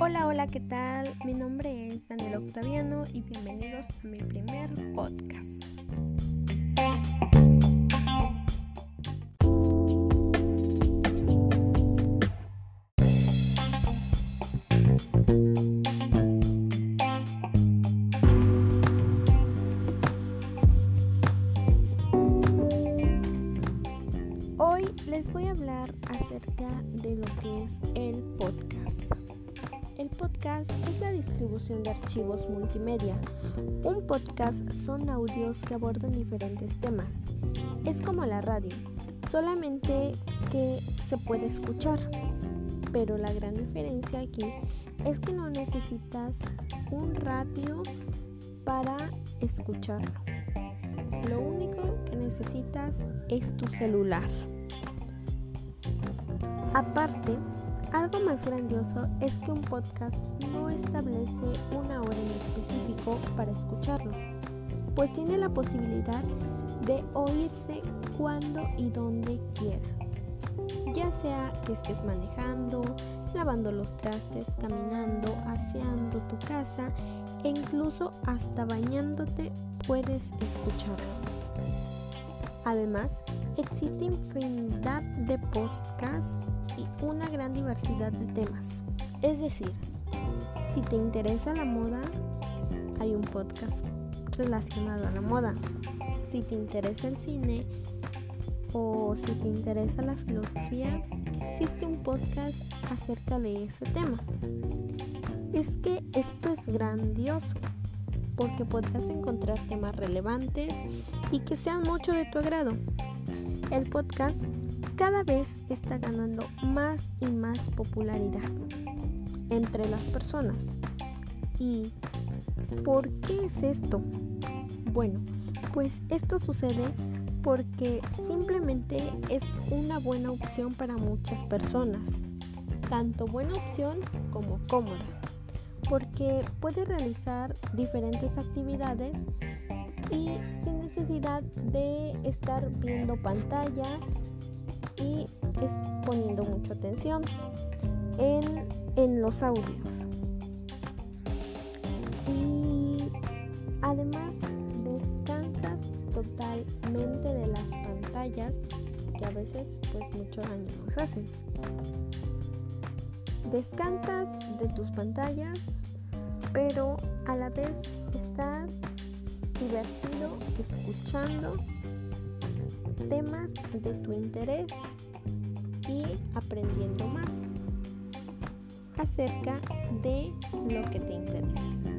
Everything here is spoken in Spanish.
Hola, hola, ¿qué tal? Mi nombre es Daniel Octaviano y bienvenidos a mi primer podcast. Hoy les voy a hablar acerca de lo que es el podcast. El podcast es la distribución de archivos multimedia. Un podcast son audios que abordan diferentes temas. Es como la radio, solamente que se puede escuchar. Pero la gran diferencia aquí es que no necesitas un radio para escucharlo. Lo único es tu celular. Aparte, algo más grandioso es que un podcast no establece una hora en específico para escucharlo, pues tiene la posibilidad de oírse cuando y donde quiera. Ya sea que estés manejando, lavando los trastes, caminando, aseando tu casa e incluso hasta bañándote puedes escucharlo. Además, existe infinidad de podcasts y una gran diversidad de temas. Es decir, si te interesa la moda, hay un podcast relacionado a la moda. Si te interesa el cine o si te interesa la filosofía, existe un podcast acerca de ese tema. Es que esto es grandioso porque podrás encontrar temas relevantes y que sean mucho de tu agrado. El podcast cada vez está ganando más y más popularidad entre las personas. ¿Y por qué es esto? Bueno, pues esto sucede porque simplemente es una buena opción para muchas personas. Tanto buena opción como cómoda porque puede realizar diferentes actividades y sin necesidad de estar viendo pantallas y poniendo mucha atención en, en los audios. Y además descansas totalmente de las pantallas que a veces pues muchos años nos hacen. Descansas de tus pantallas pero a la vez estás divertido escuchando temas de tu interés y aprendiendo más acerca de lo que te interesa.